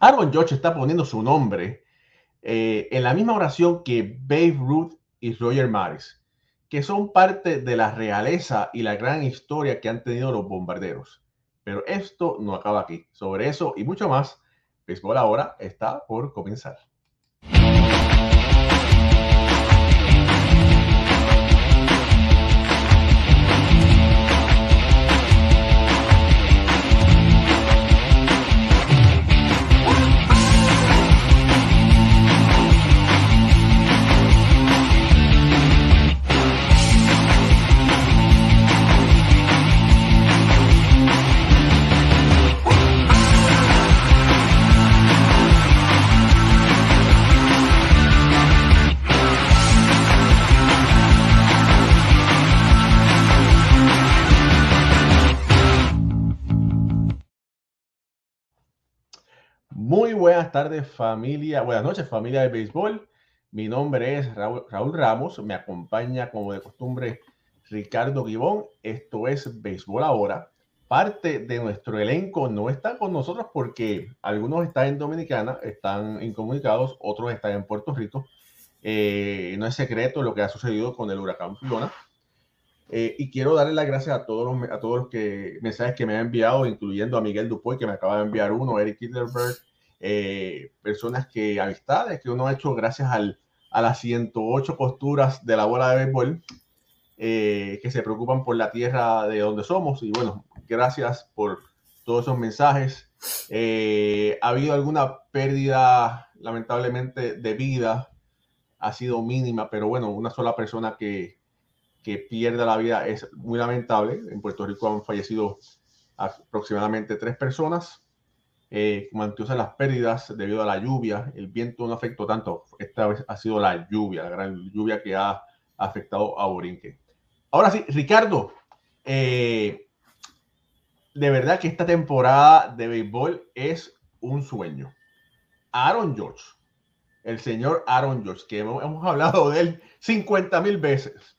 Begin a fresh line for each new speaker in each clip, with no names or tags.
Aaron George está poniendo su nombre eh, en la misma oración que Babe Ruth y Roger Maris, que son parte de la realeza y la gran historia que han tenido los bombarderos. Pero esto no acaba aquí. Sobre eso y mucho más, Béisbol ahora está por comenzar. Tardes familia, buenas noches familia de béisbol. Mi nombre es Raúl, Ramos, me acompaña como de costumbre Ricardo Guibón. Esto es Béisbol Ahora. Parte de nuestro elenco no está con nosotros porque algunos están en Dominicana, están incomunicados, otros están en Puerto Rico. Eh, no es secreto lo que ha sucedido con el huracán Fiona. Eh, y quiero darle las gracias a todos los, a todos los que, mensajes que me han enviado, incluyendo a Miguel Dupuy, que me acaba de enviar uno, Eric Hitlerberg, eh, personas que, amistades que uno ha hecho gracias al, a las 108 posturas de la bola de béisbol, eh, que se preocupan por la tierra de donde somos. Y bueno, gracias por todos esos mensajes. Eh, ha habido alguna pérdida, lamentablemente, de vida, ha sido mínima, pero bueno, una sola persona que, que pierda la vida es muy lamentable. En Puerto Rico han fallecido aproximadamente tres personas eh, las pérdidas debido a la lluvia. El viento no afectó tanto. Esta vez ha sido la lluvia, la gran lluvia que ha afectado a Borinque. Ahora sí, Ricardo, eh, de verdad que esta temporada de béisbol es un sueño. Aaron George, el señor Aaron George, que hemos, hemos hablado de él 50 mil veces,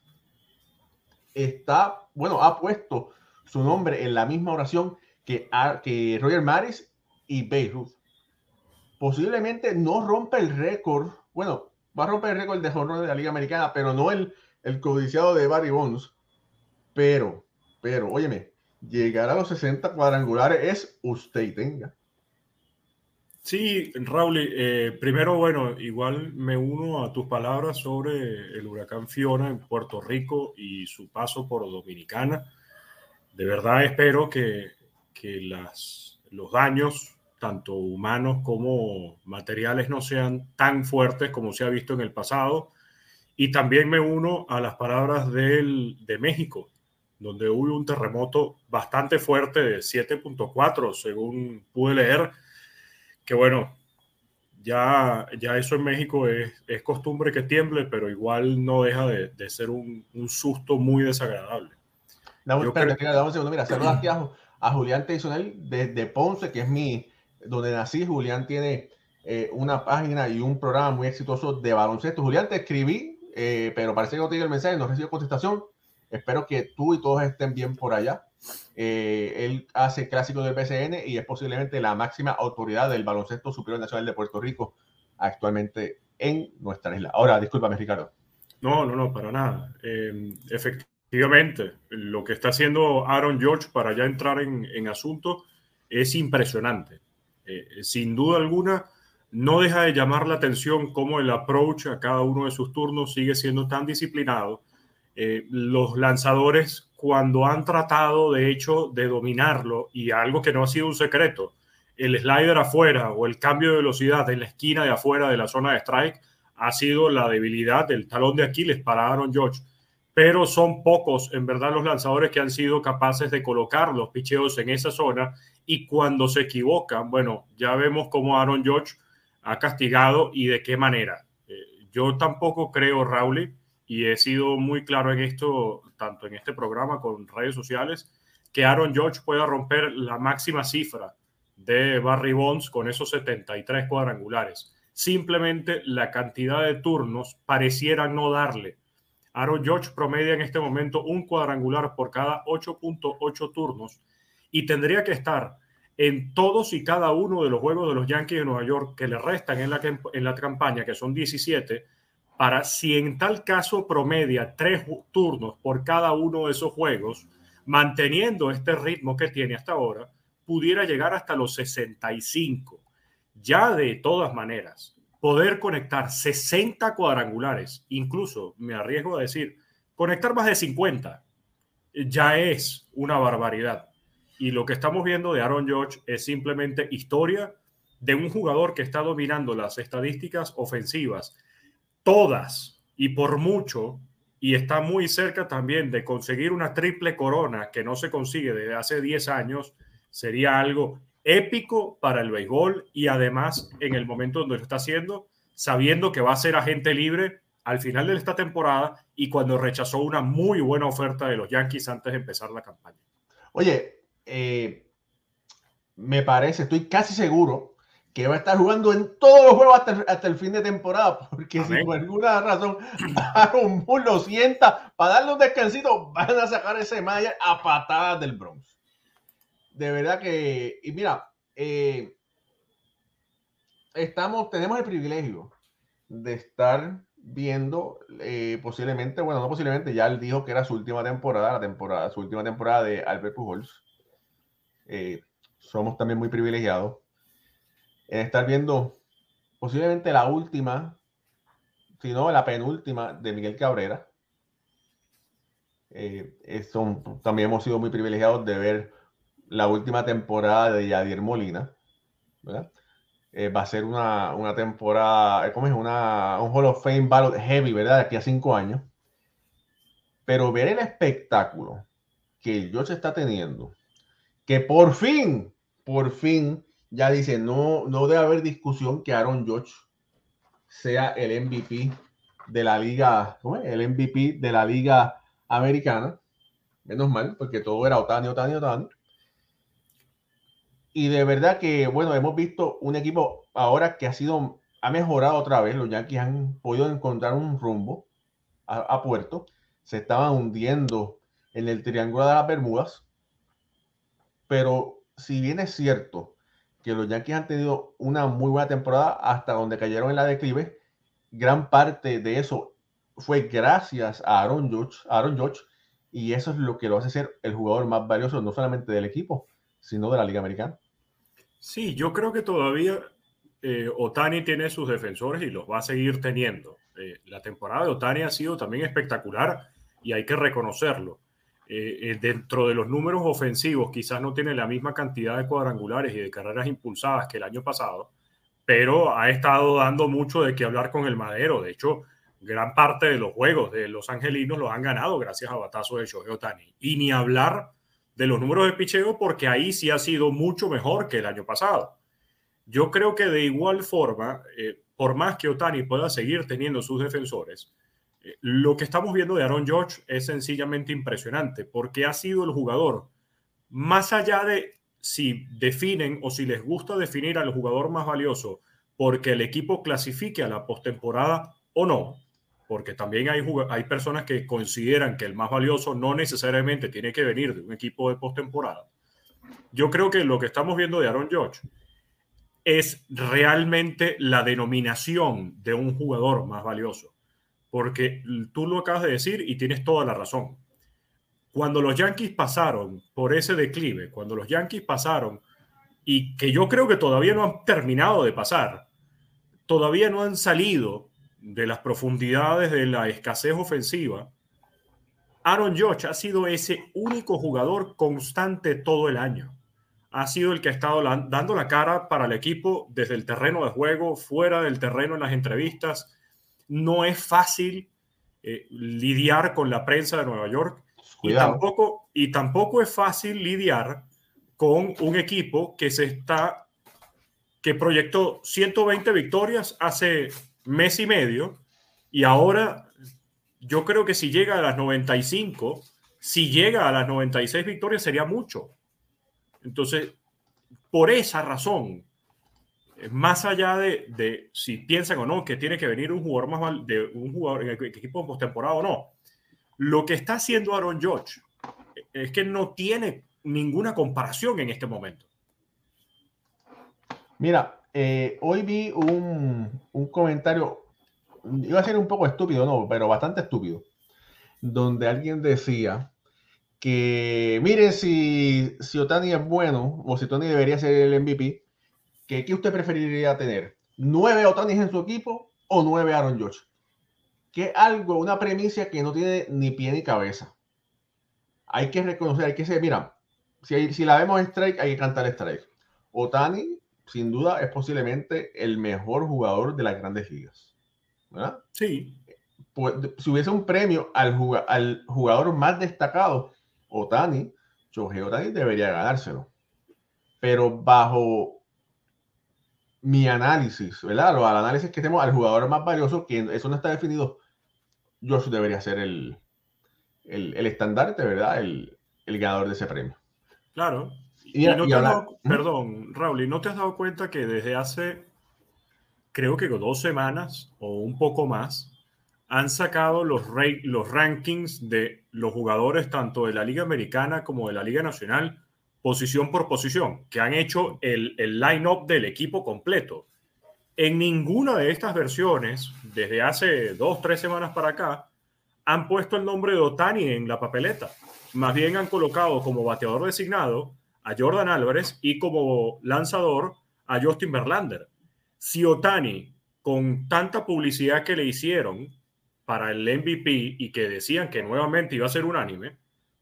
está, bueno, ha puesto su nombre en la misma oración que, que Roger Maris y Beirut. Posiblemente no rompa el récord, bueno, va a romper el récord de honor de la Liga Americana, pero no el, el codiciado de Barry Bonds. Pero, pero, óyeme, llegar a los 60 cuadrangulares es usted tenga.
Sí, Raúl, eh, primero, bueno, igual me uno a tus palabras sobre el huracán Fiona en Puerto Rico y su paso por Dominicana. De verdad espero que, que las, los daños tanto humanos como materiales, no sean tan fuertes como se ha visto en el pasado. Y también me uno a las palabras del, de México, donde hubo un terremoto bastante fuerte de 7.4, según pude leer, que bueno, ya, ya eso en México es, es costumbre que tiemble, pero igual no deja de, de ser un, un, susto muy desagradable.
Dame, espera, creo... un segundo, mira, saludos aquí a, a Julián Teisonel desde Ponce, que es mi, donde nací, Julián tiene eh, una página y un programa muy exitoso de baloncesto. Julián, te escribí, eh, pero parece que no tiene el mensaje, no recibo contestación. Espero que tú y todos estén bien por allá. Eh, él hace clásico del BCN y es posiblemente la máxima autoridad del baloncesto superior nacional de Puerto Rico actualmente en nuestra isla. Ahora, discúlpame, Ricardo.
No, no, no, para nada. efectivamente, lo que está haciendo Aaron George para ya entrar en, en asunto es impresionante. Eh, sin duda alguna, no deja de llamar la atención cómo el approach a cada uno de sus turnos sigue siendo tan disciplinado. Eh, los lanzadores, cuando han tratado de hecho de dominarlo, y algo que no ha sido un secreto, el slider afuera o el cambio de velocidad en la esquina de afuera de la zona de strike ha sido la debilidad del talón de Aquiles para Aaron George. Pero son pocos, en verdad, los lanzadores que han sido capaces de colocar los picheos en esa zona y cuando se equivocan, bueno, ya vemos cómo Aaron George ha castigado y de qué manera. Eh, yo tampoco creo, Raúl, y he sido muy claro en esto, tanto en este programa con redes sociales, que Aaron George pueda romper la máxima cifra de Barry Bonds con esos 73 cuadrangulares. Simplemente la cantidad de turnos pareciera no darle. Aaron George promedia en este momento un cuadrangular por cada 8.8 turnos y tendría que estar en todos y cada uno de los juegos de los Yankees de Nueva York que le restan en la, en la campaña, que son 17, para si en tal caso promedia tres turnos por cada uno de esos juegos, manteniendo este ritmo que tiene hasta ahora, pudiera llegar hasta los 65. Ya de todas maneras, poder conectar 60 cuadrangulares, incluso me arriesgo a decir, conectar más de 50, ya es una barbaridad. Y lo que estamos viendo de Aaron George es simplemente historia de un jugador que está dominando las estadísticas ofensivas, todas y por mucho, y está muy cerca también de conseguir una triple corona que no se consigue desde hace 10 años, sería algo épico para el béisbol y además en el momento donde lo está haciendo, sabiendo que va a ser agente libre al final de esta temporada y cuando rechazó una muy buena oferta de los Yankees antes de empezar la campaña.
Oye, eh, me parece, estoy casi seguro que va a estar jugando en todos los juegos hasta el, fin de temporada, porque si por alguna razón Aaron Moore lo sienta para darle un descansito, van a sacar ese Mayer a patadas del Bronx. De verdad que, y mira, eh, estamos, tenemos el privilegio de estar viendo eh, posiblemente, bueno, no posiblemente, ya él dijo que era su última temporada, la temporada, su última temporada de Albert Pujols. Eh, somos también muy privilegiados en estar viendo posiblemente la última, si no la penúltima de Miguel Cabrera. Eh, son, también hemos sido muy privilegiados de ver la última temporada de Yadier Molina. Eh, va a ser una, una temporada, ¿cómo es? Una, un Hall of Fame Ballot Heavy, ¿verdad? De aquí a cinco años. Pero ver el espectáculo que el George está teniendo que por fin, por fin, ya dice, no, no debe haber discusión que Aaron George sea el MVP de la liga. El MVP de la liga americana. Menos mal, porque todo era Otani, Otani, Otani. Y de verdad que, bueno, hemos visto un equipo ahora que ha sido, ha mejorado otra vez. Los Yankees han podido encontrar un rumbo a, a puerto. Se estaban hundiendo en el Triángulo de las Bermudas pero si bien es cierto que los Yankees han tenido una muy buena temporada hasta donde cayeron en la declive, gran parte de eso fue gracias a Aaron Judge, Aaron Judge y eso es lo que lo hace ser el jugador más valioso no solamente del equipo, sino de la Liga Americana.
Sí, yo creo que todavía eh, Otani tiene sus defensores y los va a seguir teniendo. Eh, la temporada de Otani ha sido también espectacular y hay que reconocerlo. Eh, eh, dentro de los números ofensivos quizás no tiene la misma cantidad de cuadrangulares y de carreras impulsadas que el año pasado, pero ha estado dando mucho de qué hablar con el madero. De hecho, gran parte de los juegos de los angelinos los han ganado gracias a batazos de Shohei Otani. Y ni hablar de los números de picheo porque ahí sí ha sido mucho mejor que el año pasado. Yo creo que de igual forma, eh, por más que Otani pueda seguir teniendo sus defensores, lo que estamos viendo de Aaron George es sencillamente impresionante porque ha sido el jugador, más allá de si definen o si les gusta definir al jugador más valioso porque el equipo clasifique a la postemporada o no, porque también hay, hay personas que consideran que el más valioso no necesariamente tiene que venir de un equipo de postemporada. Yo creo que lo que estamos viendo de Aaron George es realmente la denominación de un jugador más valioso porque tú lo acabas de decir y tienes toda la razón. Cuando los Yankees pasaron por ese declive, cuando los Yankees pasaron, y que yo creo que todavía no han terminado de pasar, todavía no han salido de las profundidades de la escasez ofensiva, Aaron George ha sido ese único jugador constante todo el año. Ha sido el que ha estado dando la cara para el equipo desde el terreno de juego, fuera del terreno en las entrevistas, no es fácil eh, lidiar con la prensa de Nueva York. Y tampoco, y tampoco es fácil lidiar con un equipo que se está que proyectó 120 victorias hace mes y medio. Y ahora yo creo que si llega a las 95, si llega a las 96 victorias sería mucho. Entonces, por esa razón, más allá de, si piensan o no que tiene que venir un jugador más de un jugador en el equipo postemporada o no, lo que está haciendo Aaron George es que no tiene ninguna comparación en este momento.
Mira, eh, hoy vi un, comentario, iba a ser un poco estúpido, no, pero bastante estúpido, donde alguien decía que, miren, si, si Otani es bueno, o si Otani debería ser el MVP, que ¿qué usted preferiría tener? ¿Nueve Otanis en su equipo o nueve Aaron George? Que algo, una premisa que no tiene ni pie ni cabeza. Hay que reconocer, hay que ser, mira, si, si la vemos strike, hay que cantar strike. Otani sin duda es posiblemente el mejor jugador de las grandes ligas. ¿verdad?
Sí.
Pues, si hubiese un premio al, al jugador más destacado, Otani, Shohei Otani debería ganárselo. Pero bajo mi análisis, ¿verdad? Lo, al análisis que tenemos al jugador más valioso, que eso no está definido, Josh debería ser el, el, el estandarte, ¿verdad? El, el ganador de ese premio.
Claro, y, no te has dado, perdón, Raúl, ¿y no te has dado cuenta que desde hace, creo que dos semanas o un poco más, han sacado los, los rankings de los jugadores tanto de la Liga Americana como de la Liga Nacional, posición por posición, que han hecho el, el line-up del equipo completo. En ninguna de estas versiones, desde hace dos, tres semanas para acá, han puesto el nombre de Otani en la papeleta. Más bien han colocado como bateador designado a Jordan Álvarez y como lanzador a Justin Verlander. Si Otani, con tanta publicidad que le hicieron para el MVP y que decían que nuevamente iba a ser unánime,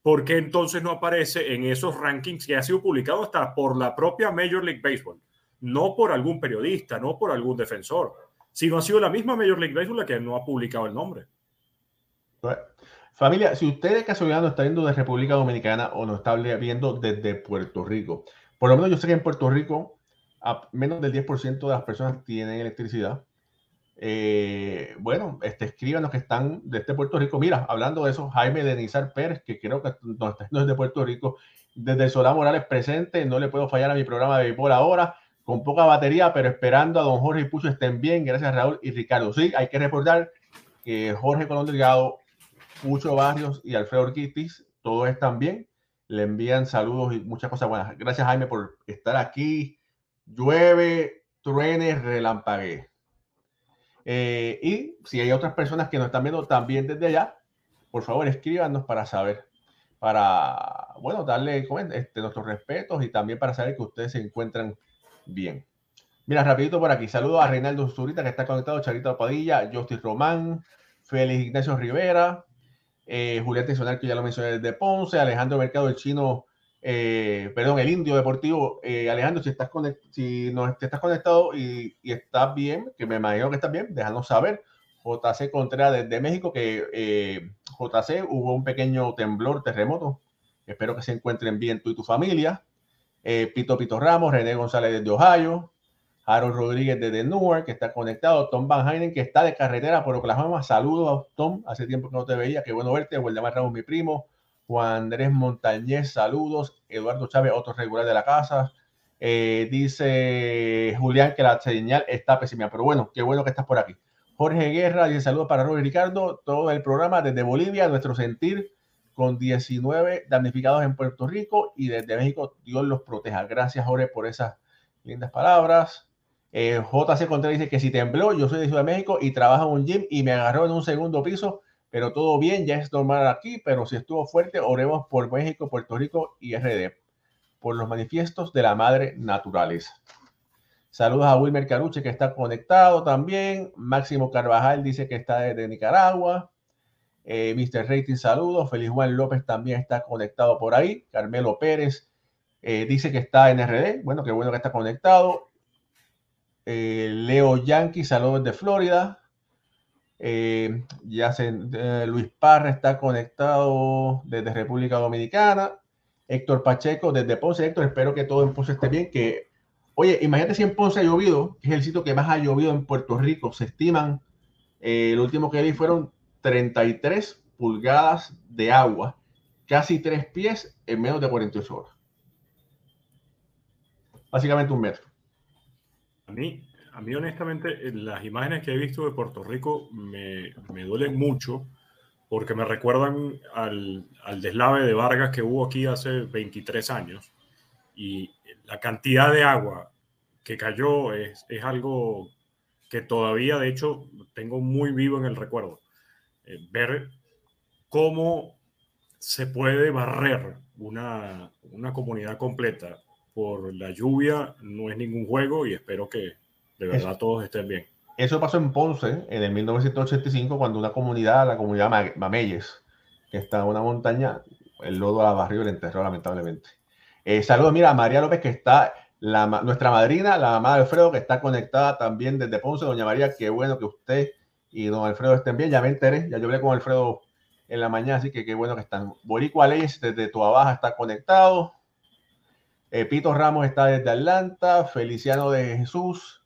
¿por qué entonces no aparece en esos rankings que ha sido publicado hasta por la propia Major League Baseball? No por algún periodista, no por algún defensor, sino ha sido la misma Major League Baseball la que no ha publicado el nombre.
Familia, si usted de casualidad no está viendo de República Dominicana o no está viendo desde Puerto Rico, por lo menos yo sé que en Puerto Rico a menos del 10% de las personas tienen electricidad. Eh, bueno, este, escríbanos que están desde Puerto Rico. Mira, hablando de eso, Jaime Denizar Pérez, que creo que no está desde Puerto Rico, desde Solá Morales presente, no le puedo fallar a mi programa de béisbol ahora, con poca batería, pero esperando a don Jorge y Pucho estén bien. Gracias Raúl y Ricardo. Sí, hay que recordar que Jorge Colón Delgado Pucho Barrios y Alfredo Orquitis, todos están bien. Le envían saludos y muchas cosas buenas. Gracias, Jaime, por estar aquí. Llueve, truene, relampague. Eh, y si hay otras personas que nos están viendo también desde allá, por favor escríbanos para saber, para, bueno, darle este, nuestros respetos y también para saber que ustedes se encuentran bien. Mira, rapidito por aquí. Saludos a Reinaldo Zurita que está conectado, Charito Padilla, Justin Román, Félix Ignacio Rivera, eh, Julián Tensional, que ya lo mencioné desde Ponce, Alejandro Mercado, el chino, eh, perdón, el indio deportivo. Eh, Alejandro, si estás, si estás conectado y, estás bien, que me imagino que estás bien, déjanos saber. JC Contreras desde México, que eh, JC hubo un pequeño temblor, terremoto. Espero que se encuentren bien tú y tu familia. Pito Pito Ramos, René González desde Ohio, Harold Rodríguez desde Newark, que está conectado. Tom Van Heinen, que está de carretera por Oklahoma. Saludos, Tom. Hace tiempo que no te veía. Qué bueno verte. Waldemar Ramos, mi primo. Juan Andrés Montañez, saludos. Eduardo Chávez, otro regular de la casa. Eh, dice Julián que la señal está pésima, pero bueno, qué bueno que estás por aquí. Jorge Guerra dice saludos para Robert Ricardo, todo el programa desde Bolivia, nuestro sentir con 19 damnificados en Puerto Rico y desde México, Dios los proteja. Gracias, Jorge, por esas lindas palabras. Eh, JC Contreras dice que si tembló, yo soy de Ciudad de México y trabajo en un gym y me agarró en un segundo piso, pero todo bien, ya es normal aquí, pero si estuvo fuerte, oremos por México, Puerto Rico y RD, por los manifiestos de la madre naturaleza. Saludos a Wilmer Caruche que está conectado también. Máximo Carvajal dice que está desde Nicaragua. Eh, Mr. Rating, saludos. Feliz Juan López también está conectado por ahí. Carmelo Pérez eh, dice que está en RD. Bueno, qué bueno que está conectado. Eh, Leo Yankee, saludos de Florida. Eh, ya se, eh, Luis Parra está conectado desde República Dominicana. Héctor Pacheco desde Ponce. Héctor, espero que todo en Ponce esté bien. Que, oye, imagínate si en Ponce ha llovido, es el sitio que más ha llovido en Puerto Rico. Se estiman, el último que vi fueron 33 pulgadas de agua, casi tres pies en menos de 48 horas. Básicamente un metro.
A mí, a mí honestamente, las imágenes que he visto de Puerto Rico me, me duelen mucho porque me recuerdan al, al, deslave de Vargas que hubo aquí hace 23 años y la cantidad de agua que cayó es, es, algo que todavía, de hecho, tengo muy vivo en el recuerdo. Eh, ver cómo se puede barrer una, una comunidad completa por la lluvia no es ningún juego y espero que de verdad todos estén bien.
Eso pasó en Ponce en el 1985 cuando una comunidad, la comunidad Mameyes, que está en una montaña, el lodo la barrio y le enterró lamentablemente. Eh, saludos, mira, a María López que está, la, nuestra madrina, la mamá de Alfredo, que está conectada también desde Ponce. Doña María, qué bueno que usted y don Alfredo estén bien. Ya me enteré, ya yo hablé con Alfredo en la mañana, así que qué bueno que están. Boricua Leyes desde Tuabaja está conectado. Eh, Pito Ramos está desde Atlanta. Feliciano de Jesús.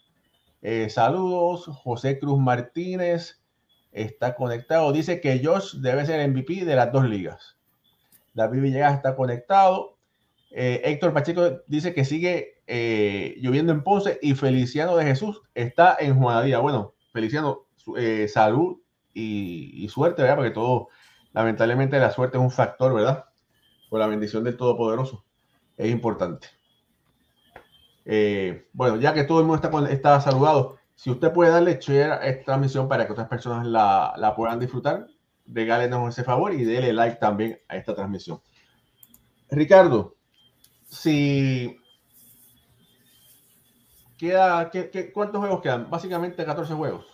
Eh, saludos. José Cruz Martínez está conectado. Dice que Josh debe ser MVP de las dos ligas. David Villegas está conectado. Eh, Héctor Pacheco dice que sigue lloviendo en Ponce y Feliciano de Jesús está en Juanadía. Bueno, Feliciano, salud y, y, suerte, ¿verdad? Porque todo, lamentablemente, la suerte es un factor, ¿verdad? Por la bendición del Todopoderoso es importante. Eh, bueno, ya que todo el mundo está, está saludado, si usted puede darle share a esta transmisión para que otras personas la, la puedan disfrutar, regálenos ese favor y déle like también a esta transmisión. Ricardo, si queda, ¿qué, cuántos juegos quedan? Básicamente 14 juegos.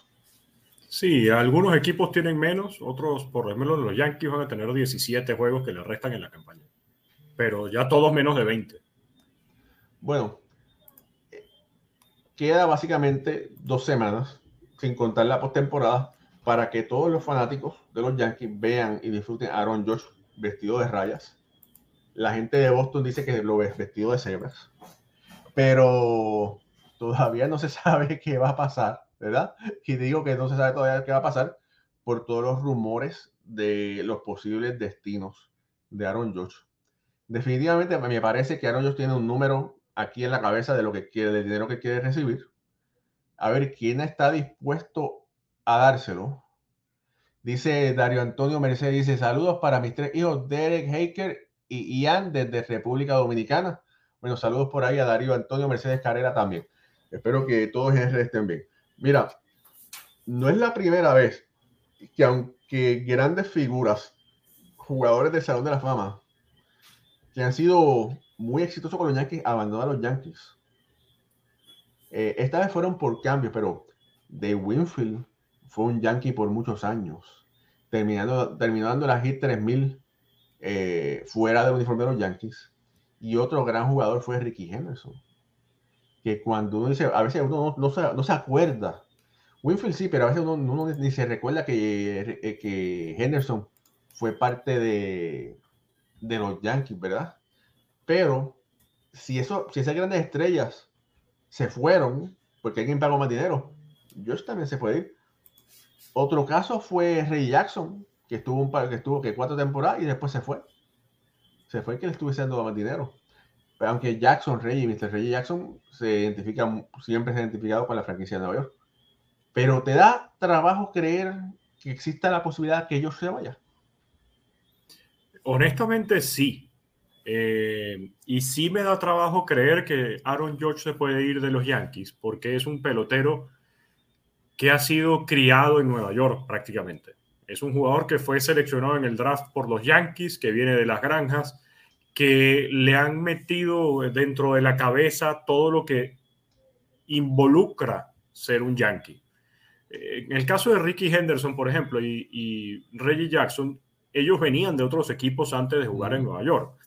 Sí, algunos equipos tienen menos, otros, por ejemplo, los Yankees van a tener 17 juegos que le restan en la campaña pero ya todos menos de 20.
Bueno, queda básicamente dos semanas, sin contar la postemporada, para que todos los fanáticos de los Yankees vean y disfruten a Aaron Josh vestido de rayas. La gente de Boston dice que lo ves vestido de cebras, pero todavía no se sabe qué va a pasar, ¿verdad? Y digo que no se sabe todavía qué va a pasar por todos los rumores de los posibles destinos de Aaron Josh definitivamente me parece que Aaron tiene un número aquí en la cabeza de lo que quiere, del dinero que quiere recibir. A ver quién está dispuesto a dárselo. Dice Dario Antonio Mercedes, dice saludos para mis tres hijos, Derek Haker y Ian desde República Dominicana. Bueno, saludos por ahí a Darío Antonio Mercedes Carrera también. Espero que todos estén bien. Mira, no es la primera vez que aunque grandes figuras, jugadores del Salón de la Fama, que han sido muy exitosos con los Yankees, abandonan a los Yankees. Eh, esta vez fueron por cambio, pero de Winfield fue un Yankee por muchos años, terminando, terminando la Hit 3000 eh, fuera del uniforme de los Yankees. Y otro gran jugador fue Ricky Henderson, que cuando uno dice, a veces uno no, se, acuerda. Winfield sí, pero a veces uno, ni se recuerda que, eh, que Henderson fue parte de, de los Yankees, ¿verdad? Pero si, eso, si esas grandes estrellas se fueron, porque alguien pagó más dinero, Josh también se puede ir. Otro caso fue Ray Jackson, que estuvo, un par, que estuvo que cuatro temporadas y después se fue. Se fue que le estuvo dando más dinero. Pero aunque Jackson, Rey y Mr. Ray Jackson se identifican, siempre se han identificado con la franquicia de Nueva York. Pero te da trabajo creer que exista la posibilidad que ellos se vayan.
Honestamente, sí. Eh, y sí me da trabajo creer que Aaron George se puede ir de los Yankees, porque es un pelotero que ha sido criado en Nueva York prácticamente. Es un jugador que fue seleccionado en el draft por los Yankees, que viene de las granjas, que le han metido dentro de la cabeza todo lo que involucra ser un Yankee. Eh, en el caso de Ricky Henderson, por ejemplo, y, y Reggie Jackson, ellos venían de otros equipos antes de jugar en Nueva York.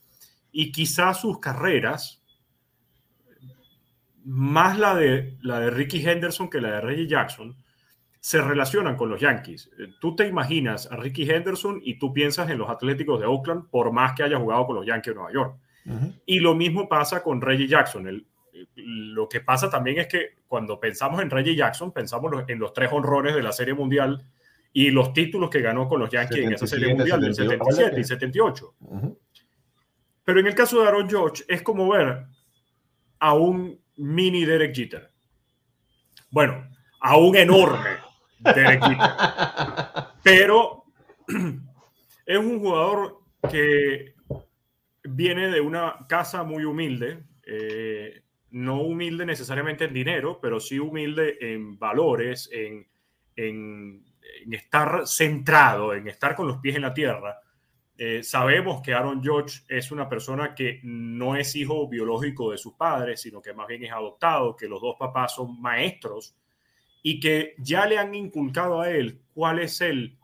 Y quizás sus carreras, más la de, la de Ricky Henderson que la de Reggie Jackson, se relacionan con los Yankees. Eh, tú te imaginas a Ricky Henderson y tú piensas en los Atléticos de Oakland por más que haya jugado con los Yankees de Nueva York. Y lo mismo pasa con Reggie Jackson. El, lo que pasa también es que cuando pensamos en Reggie Jackson, pensamos en los tres honrones de la Serie Mundial y los títulos que ganó con los Yankees en esa serie mundial del 77 y 78. Pero en el caso de Aaron George es como ver a un mini Derek Jeter. Bueno, a un enorme Derek Jeter. Pero es un jugador que viene de una casa muy humilde. Eh, no humilde necesariamente en dinero, pero sí humilde en valores, en, en, estar centrado, en estar con los pies en la tierra. Eh, sabemos que Aaron George es una persona que no es hijo biológico de sus padres, sino que más bien es adoptado, que los dos papás son maestros y que ya le han inculcado a él cuál es el,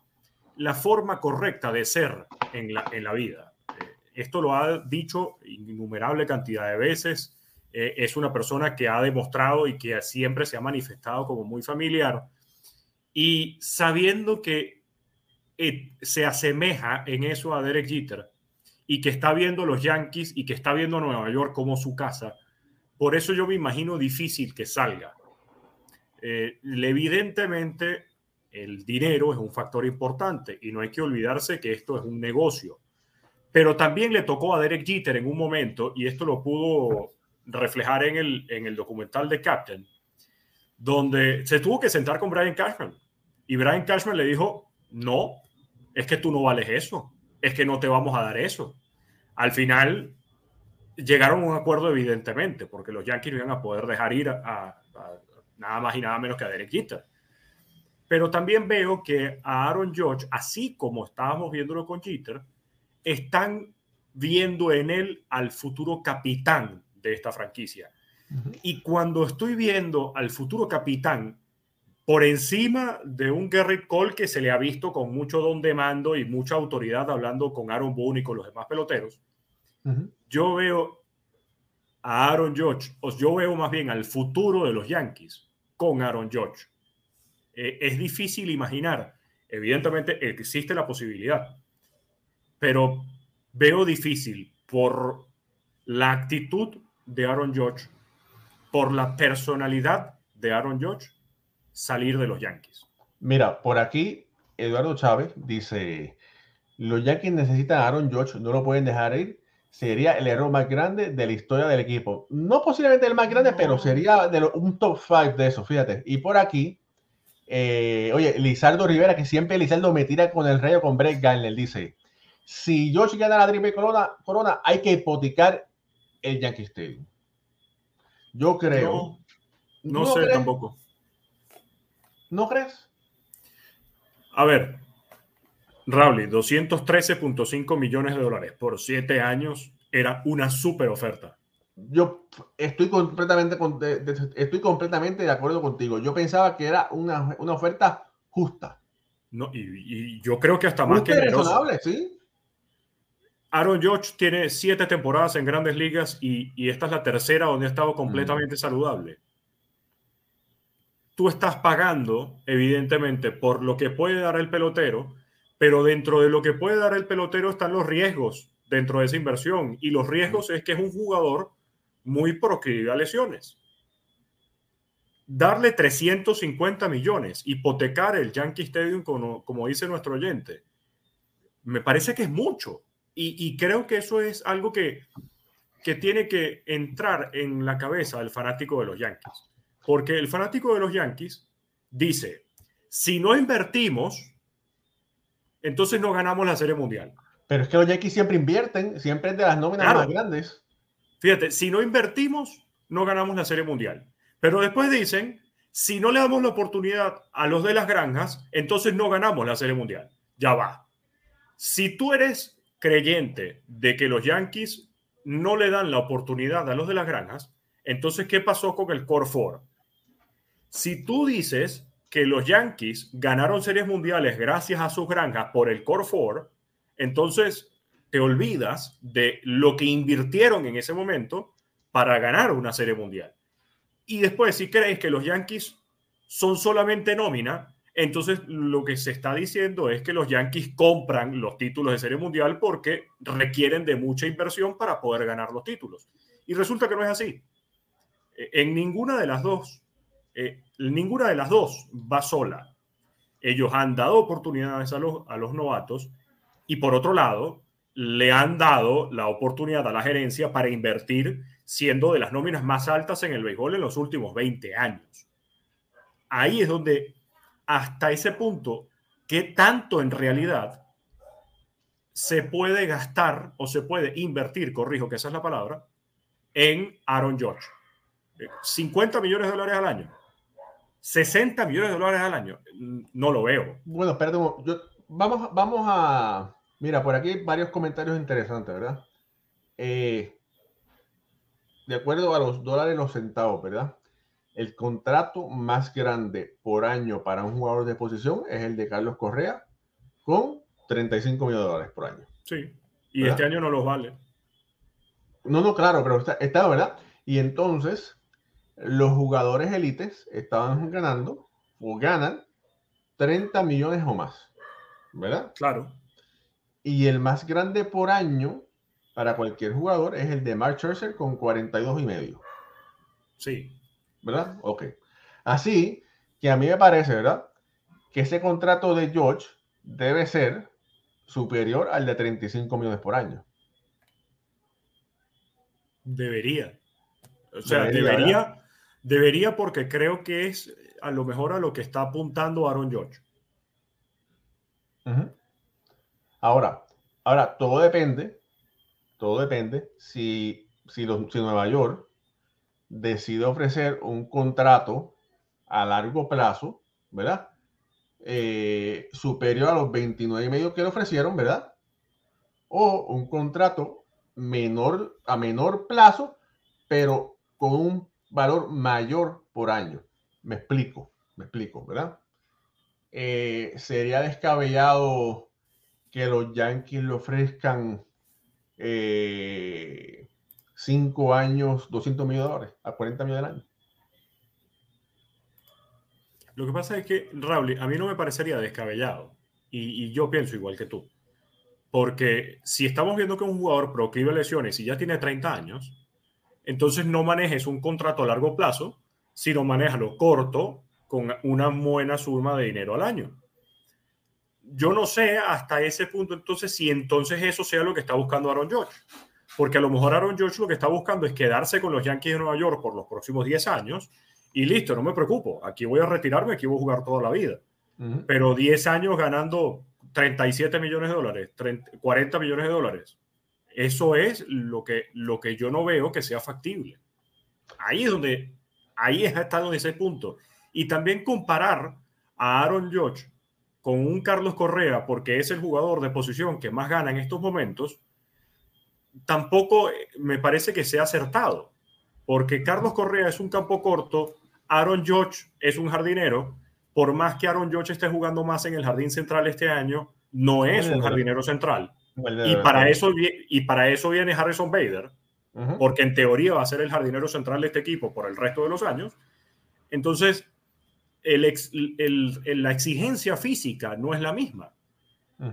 la forma correcta de ser en la, en la vida. Eh, esto lo ha dicho innumerable cantidad de veces. Eh, es una persona que ha demostrado y que siempre se ha manifestado como muy familiar. Y sabiendo que se asemeja en eso a Derek Jeter y que está viendo los Yankees y que está viendo Nueva York como su casa, por eso yo me imagino difícil que salga. evidentemente el dinero es un factor importante y no hay que olvidarse que esto es un negocio. Pero también le tocó a Derek Jeter en un momento, y esto lo pudo reflejar en el, en el documental de Captain, donde se tuvo que sentar con Brian Cashman. Y Brian Cashman le dijo, no, es que tú no vales eso, es que no te vamos a dar eso. Al final llegaron a un acuerdo evidentemente, porque los Yankees iban a poder dejar ir a, a nada más y nada menos que a Derek Jeter. Pero también veo que a Aaron George, así como estábamos viéndolo con Jeter, están viendo en él al futuro capitán de esta franquicia. Y cuando estoy viendo al futuro capitán por encima de un Garrett Cole que se le ha visto con mucho don de mando y mucha autoridad hablando con Aaron Boone y con los demás peloteros, yo veo a Aaron George, o yo veo más bien al futuro de los Yankees con Aaron George. Eh, es difícil imaginar. Evidentemente existe la posibilidad, pero veo difícil por la actitud de Aaron George, por la personalidad de Aaron George, salir de los Yankees.
Mira, por aquí Eduardo Chávez dice, los Yankees necesitan a Aaron George, no lo pueden dejar ir. Sería el error más grande de la historia del equipo. No posiblemente el más grande, pero sería de un top 5 de eso, fíjate. Y por aquí, eh, oye, Lizardo Rivera, que siempre Lizardo me tira con el rey o con Brett Garner, dice: Si George gana la Triple Corona, Corona, hay que hipotecar el Yankee Stadium. Yo creo.
No, sé tampoco.
¿No crees?
A ver, Raúl, 213.5 millones de dólares por siete años era una súper oferta
yo estoy completamente, estoy completamente de acuerdo contigo. Yo pensaba que era una, una oferta justa.
No, y, yo creo que hasta más que razonable, sí. Aaron George tiene siete temporadas en grandes ligas y, y, esta es la tercera donde ha estado completamente saludable. Tú estás pagando, evidentemente, por lo que puede dar el pelotero, pero dentro de lo que puede dar el pelotero están los riesgos dentro de esa inversión. Y los riesgos es que es un jugador muy proclive a lesiones. Darle 350 millones, hipotecar el Yankee Stadium, como, como dice nuestro oyente, me parece que es mucho. Y, creo que eso es algo que, que tiene que entrar en la cabeza del fanático de los Yankees. Porque el fanático de los Yankees dice, si no invertimos, entonces no ganamos la Serie Mundial.
Pero es que los Yankees siempre invierten, siempre es de las nóminas más grandes.
Fíjate, si no invertimos, no ganamos la Serie Mundial. Pero después dicen, si no le damos la oportunidad a los de las granjas, entonces no ganamos la Serie Mundial. Ya va. Si tú eres creyente de que los Yankees no le dan la oportunidad a los de las granjas, entonces, ¿qué pasó con el Core? Si tú dices que los Yankees ganaron series mundiales gracias a sus granjas por el Core Four, entonces te olvidas de lo que invirtieron en ese momento para ganar una serie mundial. Y después, si crees que los Yankees son solamente nómina, entonces lo que se está diciendo es que los Yankees compran los títulos de serie mundial porque requieren de mucha inversión para poder ganar los títulos. Y resulta que no es así. E, en ninguna de las dos, eh, ninguna de las dos va sola. Ellos han dado oportunidades a los, a los novatos y por otro lado, le han dado la oportunidad a la gerencia para invertir siendo de las nóminas más altas en el béisbol en los últimos 20 años. Ahí es donde, hasta ese punto, ¿qué tanto en realidad se puede gastar o se puede invertir, corrijo que esa es la palabra, en Aaron George? 50 millones de dólares al año. 60 millones de dólares al año. No lo veo.
Bueno, espérate, yo, vamos, vamos a... Mira, por aquí hay varios comentarios interesantes, ¿verdad? Eh, de acuerdo a los dólares, los centavos, ¿verdad? El contrato más grande por año para un jugador de posición es el de Carlos Correa, con 35 millones de dólares por año.
Sí, y este año no los vale.
No, no, claro, pero está, está, ¿verdad? Y entonces, los jugadores élites estaban ganando o ganan 30 millones o más, ¿verdad?
Claro.
Y el más grande por año para cualquier jugador es el de Mark Scherzer con 42 y medio.
Sí.
¿Verdad? Ok. Así que a mí me parece, ¿verdad? Que ese contrato de George debe ser superior al de 35 millones por año.
Debería. O sea, debería, debería, porque creo que es a lo mejor a lo que está apuntando Aaron George.
Ahora, ahora todo depende, todo depende si, si, si Nueva York decide ofrecer un contrato a largo plazo, ¿verdad? Eh, superior a los 29 y medio que le ofrecieron, ¿verdad? O un contrato menor a menor plazo, pero con un valor mayor por año. Me explico, me explico, ¿verdad? Eh, sería descabellado que los Yankees le ofrezcan 5 eh, años, 200 millones de dólares, a 40 millones al año.
Lo que pasa es que, Raúl, a mí no me parecería descabellado. Y, yo pienso igual que tú. Porque si estamos viendo que un jugador proclive lesiones y ya tiene 30 años, entonces no manejes un contrato a largo plazo, sino lo corto con una buena suma de dinero al año. Yo no sé hasta ese punto entonces si entonces eso sea lo que está buscando Aaron George. Porque a lo mejor Aaron George lo que está buscando es quedarse con los Yankees de Nueva York por los próximos 10 años y listo, no me preocupo. Aquí voy a retirarme, aquí voy a jugar toda la vida. Pero 10 años ganando 37 millones de dólares, 40 millones de dólares. Eso es lo que, lo que yo no veo que sea factible. Ahí es donde, ahí está donde ese punto. Y también comparar a Aaron Judge con un Carlos Correa, porque es el jugador de posición que más gana en estos momentos, tampoco me parece que sea acertado, porque Carlos Correa es un campo corto Aaron George es un jardinero. Por más que Aaron George esté jugando más en el jardín central este año, no es un jardinero central. Y para, eso, y para eso viene Harrison Bader, porque en teoría va a ser el jardinero central de este equipo por el resto de los años. Entonces, la exigencia física no es la misma.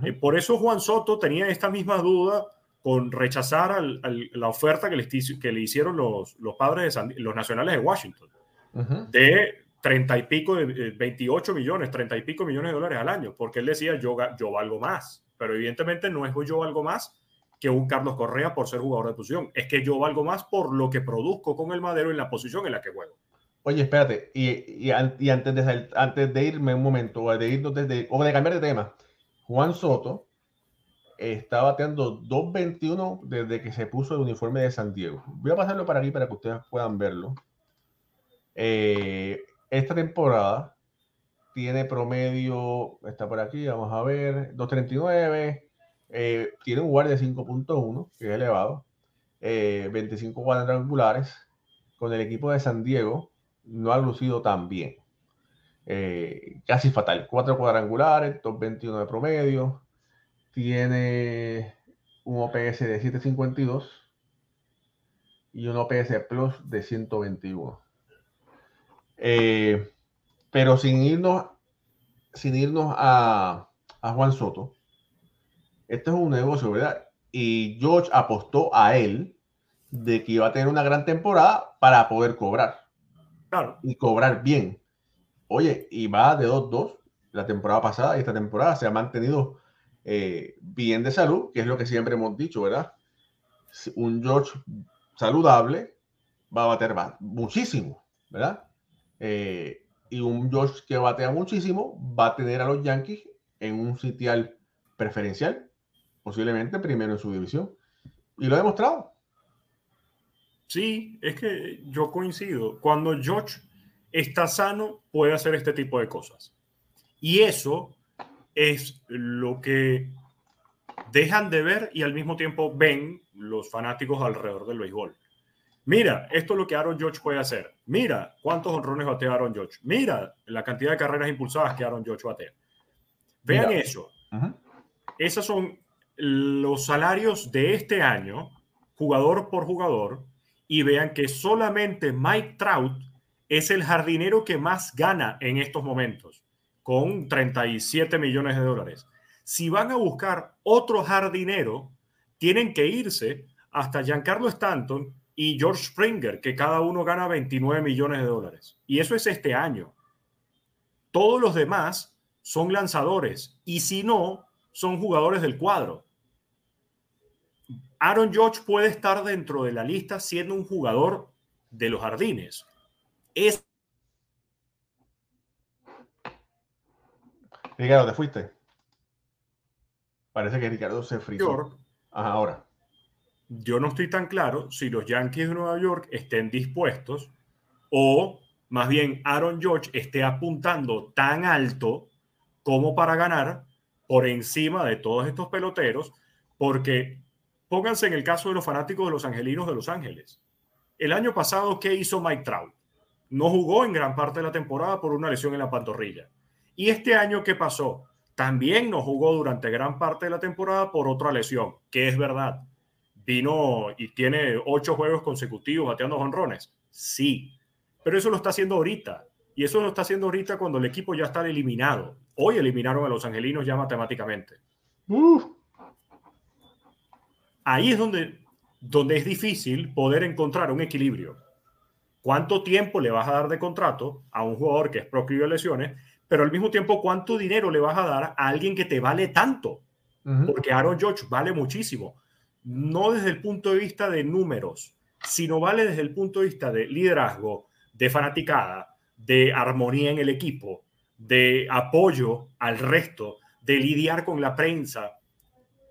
Eh, por eso Juan Soto tenía esta misma duda con rechazar la oferta que le, que le hicieron los, los padres de los nacionales de Washington de 30 y pico, de 28 millones, 30 y pico millones de dólares al año, porque él decía yo, yo valgo más, pero evidentemente no es yo valgo más que un Carlos Correa por ser jugador de posición, es que yo valgo más por lo que produzco con el madero en la posición en la que juego.
Oye, espérate, y, y, antes, de, antes de irme un momento, o de irnos desde, o de cambiar de tema, Juan Soto está bateando 2.21 desde que se puso el uniforme de San Diego. Voy a pasarlo para aquí para que ustedes puedan verlo. Eh, esta temporada tiene promedio, está por aquí, vamos a ver, 239, eh, tiene un guardia de 5.1, que es elevado, 25 eh, cuadrangulares, con el equipo de San Diego no ha lucido tan bien. casi fatal, 4 cuadrangulares, 221 de promedio, tiene un OPS de 752 y un OPS Plus de 121. Eh, pero sin irnos, sin irnos a, Juan Soto, este es un negocio, ¿verdad? Y George apostó a él de que iba a tener una gran temporada para poder cobrar.
Claro.
Y cobrar bien. Oye, y va de 2-2 la temporada pasada y esta temporada se ha mantenido eh, bien de salud, que es lo que siempre hemos dicho, ¿verdad? Un George saludable va a bater muchísimo, ¿verdad? Eh, y un Josh que batea muchísimo va a tener a los Yankees en un sitial preferencial, posiblemente primero en su división. Y lo ha demostrado.
Sí, es que yo coincido. Cuando George está sano, puede hacer este tipo de cosas. Y eso es lo que dejan de ver y al mismo tiempo ven los fanáticos alrededor del béisbol. Mira, esto es lo que Aaron George puede hacer. Mira cuántos honrones batea Aaron George. Mira la cantidad de carreras impulsadas que Aaron George batea. Vean eso. Esos son los salarios de este año, jugador por jugador, y vean que solamente Mike Trout es el jardinero que más gana en estos momentos, con 37 millones de dólares. Si van a buscar otro jardinero, tienen que irse hasta Giancarlo Stanton y George Springer, que cada uno gana 29 millones de dólares. Y eso es este año. Todos los demás son lanzadores y si no, son jugadores del cuadro. Aaron George puede estar dentro de la lista siendo un jugador de los jardines. Es...
Ricardo, ¿te fuiste? Parece que Ricardo se frizó. ahora.
Yo no estoy tan claro si los Yankees de Nueva York estén dispuestos o más bien Aaron George esté apuntando tan alto como para ganar por encima de todos estos peloteros, porque pónganse en el caso de los fanáticos de los Angelinos de Los Ángeles. El año pasado, ¿qué hizo Mike Trout? No jugó en gran parte de la temporada por una lesión en la pantorrilla. ¿Y este año qué pasó? También no jugó durante gran parte de la temporada por otra lesión, que es verdad. Vino y tiene ocho juegos consecutivos bateando jonrones. Sí, pero eso lo está haciendo ahorita. Y eso lo está haciendo ahorita cuando el equipo ya está eliminado. Hoy eliminaron a los angelinos ya matemáticamente. Ahí es donde, donde es difícil poder encontrar un equilibrio. ¿Cuánto tiempo le vas a dar de contrato a un jugador que es proclive a lesiones? Pero al mismo tiempo, ¿cuánto dinero le vas a dar a alguien que te vale tanto? Porque Aaron George vale muchísimo. No desde el punto de vista de números, sino vale desde el punto de vista de liderazgo, de fanaticada, de armonía en el equipo, de apoyo al resto, de lidiar con la prensa.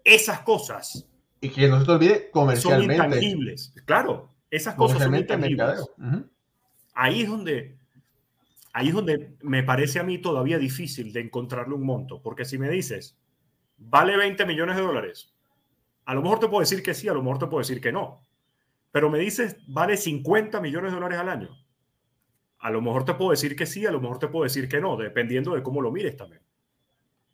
Esas cosas.
Y que no se te olvide comercialmente.
Son intangibles. Claro, esas cosas son intangibles. Ahí es donde ahí es donde me parece a mí todavía difícil de encontrarle un monto, porque si me dices, vale 20 millones de dólares, a lo mejor te puedo decir que sí, a lo mejor te puedo decir que no, pero me dices, vale 50 millones de dólares al año, a lo mejor te puedo decir que sí, a lo mejor te puedo decir que no, dependiendo de cómo lo mires también.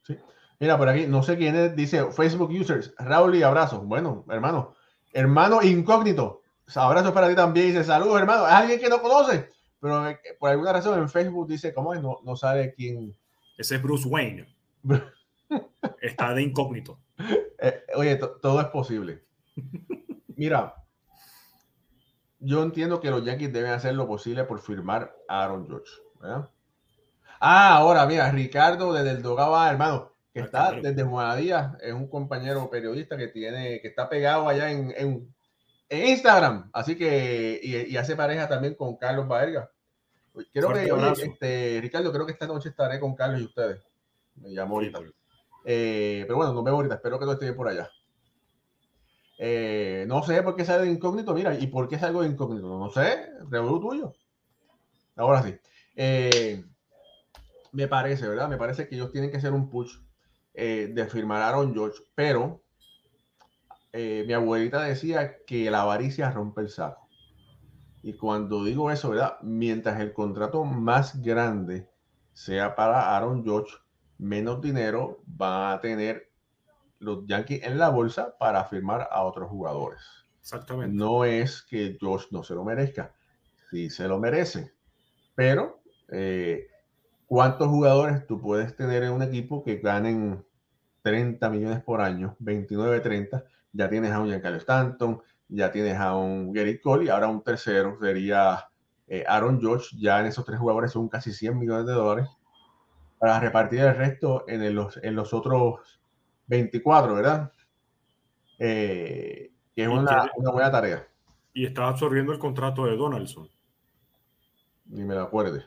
Sí. Mira, por aquí, no sé quién es, dice Facebook Users, Raúl y abrazo. Bueno, hermano, hermano incógnito, abrazo para ti también. Dice, saludos, hermano. Es alguien que no conoce, pero eh, por alguna razón en Facebook dice, ¿cómo es? No, no sabe quién.
Ese es Bruce Wayne. Está de incógnito.
Eh, oye, todo es posible. Mira, yo entiendo que los Yankees deben hacer lo posible por firmar a Aaron George. Ah, ahora, mira, Ricardo desde el Dogaba, hermano, que ah, está desde Juanadía, es un compañero periodista que tiene, que está pegado allá en, en, Instagram, así que, y, hace pareja también con Carlos Baerga. Creo que, este, Ricardo, creo que esta noche estaré con Carlos y ustedes. Me llamo ahorita. Eh, pero bueno, nos vemos ahorita. Espero que todo esté por allá. Eh, no sé por qué sale de incógnito. Mira, ¿y por qué salgo de incógnito? No sé. Revolú tuyo. Ahora sí. Eh, me parece, ¿verdad? Me parece que ellos tienen que hacer un push de firmar a Aaron George. Pero mi abuelita decía que la avaricia rompe el saco. Y cuando digo eso, ¿verdad? Mientras el contrato más grande sea para Aaron George, menos dinero va a tener los Yankees en la bolsa para firmar a otros jugadores.
Exactamente.
No es que George no se lo merezca, sí se lo merece, pero eh, ¿cuántos jugadores tú puedes tener en un equipo que ganen 30 millones por año, 29, 30? Ya tienes a un Giancarlo Stanton, ya tienes a un Gary Cole y ahora un tercero sería eh, Aaron George. Ya en esos tres jugadores son casi 100 millones de dólares para repartir el resto en los, en los otros 24, ¿verdad? Eh, que es una, buena tarea.
Y está absorbiendo el contrato de Donaldson.
Ni me lo acuerde.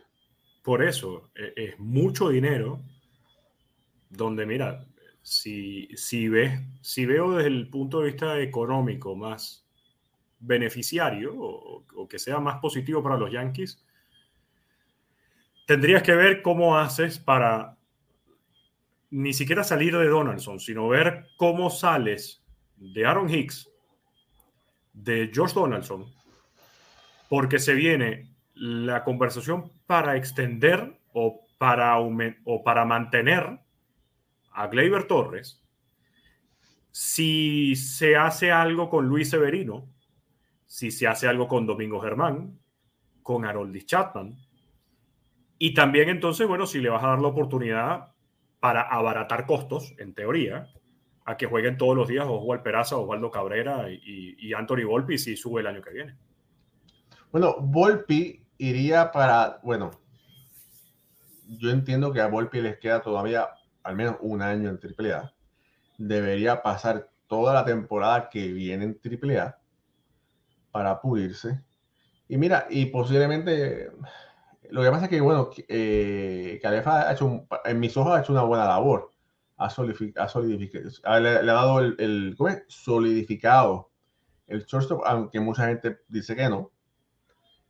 Por eso, e, es mucho dinero donde, mira, si, si, ves, si veo desde el punto de vista económico más beneficiario o, que sea más positivo para los Yankees, tendrías que ver cómo haces para ni siquiera salir de Donaldson, sino ver cómo sales de Aaron Hicks, de George Donaldson, porque se viene la conversación para extender o para, o para mantener a Gleyber Torres. Si se hace algo con Luis Severino, si se hace algo con Domingo Germán, con Haroldis Chapman, y también entonces, bueno, si le vas a dar la oportunidad para abaratar costos, en teoría, a que jueguen todos los días Oswald Peraza, Osvaldo Cabrera y, y Anthony Volpi si sube el año que viene.
Bueno, Volpi iría para, bueno, yo entiendo que a Volpi les queda todavía al menos un año en AAA debería pasar toda la temporada que viene en AAA para pulirse. Y mira, y posiblemente lo que pasa es que, bueno, eh, Calefa ha hecho, en mis ojos ha hecho una buena labor. Ha, solidificado, le, ha dado el, el ¿cómo es? solidificado el shortstop, aunque mucha gente dice que no.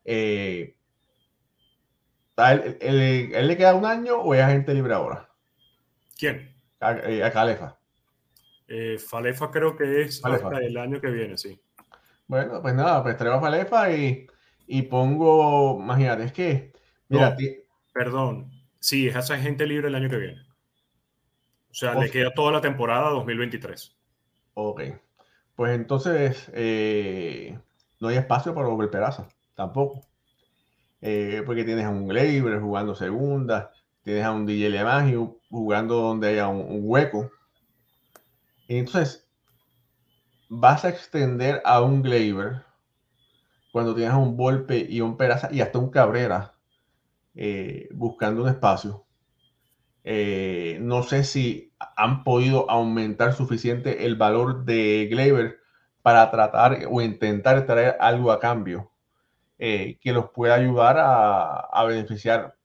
Eh, él, le queda un año o es agente libre ahora?
¿Quién?
A, eh, a Calefa.
Eh, Falefa creo que es hasta el año que viene, sí.
Bueno, pues nada, pues traigo a Falefa y, y pongo, imagínate, es que, mira,
perdón, sí, es esa gente libre el año que viene. O sea, le queda toda la temporada 2023.
Ok, pues entonces eh, no hay espacio para Robert Peraza, tampoco. Eh, porque tienes a un Gleyber jugando segunda, tienes a un DJ Lemagio jugando donde haya un hueco entonces, vas a extender a un Gleyber cuando tienes un golpe y un Peraza y hasta un Cabrera eh, buscando un espacio. Eh, no sé si han podido aumentar suficiente el valor de Gleyber para tratar o intentar traer algo a cambio eh, que los pueda ayudar a, beneficiar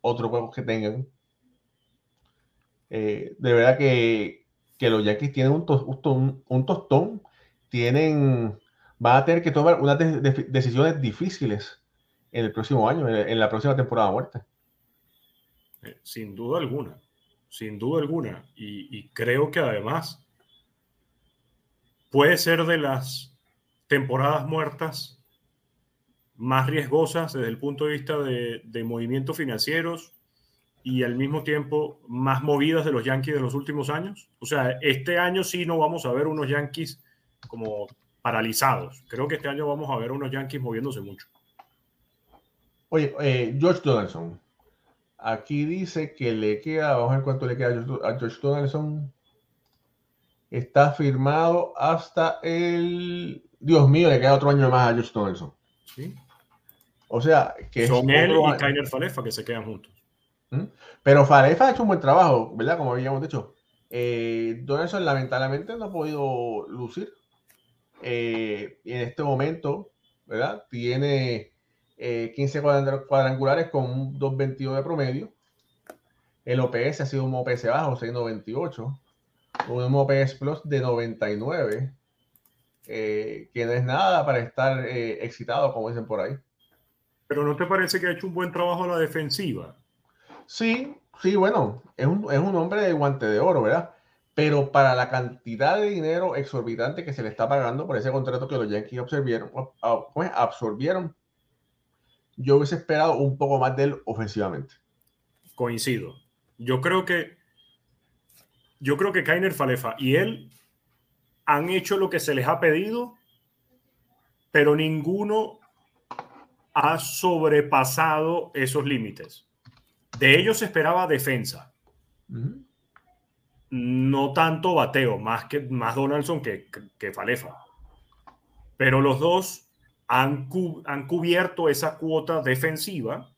otros juegos que tengan. de verdad que que los Yankees tienen un, un, tostón, tienen, van a tener que tomar unas decisiones difíciles en el próximo año, en, la próxima temporada muerta.
Eh, sin duda alguna, sin duda alguna. Y, creo que además puede ser de las temporadas muertas más riesgosas desde el punto de vista de, de movimientos financieros, y al mismo tiempo más movidas de los Yankees de los últimos años. O sea, este año sí no vamos a ver unos Yankees como paralizados. Creo que este año vamos a ver unos Yankees moviéndose mucho.
Oye, eh, George Donaldson. Aquí dice que le queda, vamos a ver cuánto le queda a George Donaldson. Está firmado hasta el. Dios mío, le queda otro año más a George Donaldson. Sí. O sea, que
son él y Kainer Falefa que se quedan juntos.
Pero Farefa ha hecho un buen trabajo, ¿verdad? Como habíamos dicho. Eh, Donaldson lamentablemente no ha podido lucir. Eh, en este momento, ¿verdad? Tiene 15 eh, cuadrangulares con un 2.22 de promedio. El OPS ha sido un OPS bajo, 6.98. Un OPS Plus de 99. que no es nada para estar excitado, como dicen por ahí.
Pero ¿no te parece que ha hecho un buen trabajo la defensiva?
Sí, sí, bueno, es un, es un hombre de guante de oro, ¿verdad? Pero para la cantidad de dinero exorbitante que se le está pagando por ese contrato que los Yankees absorbieron, pues, absorbieron yo hubiese esperado un poco más de él ofensivamente.
Coincido. Yo creo que yo creo que Kainer Falefa y él han hecho lo que se les ha pedido, pero ninguno ha sobrepasado esos límites. De ellos se esperaba defensa. No tanto bateo, más que más Donaldson que, que Falefa. Pero los dos han, han cubierto esa cuota defensiva.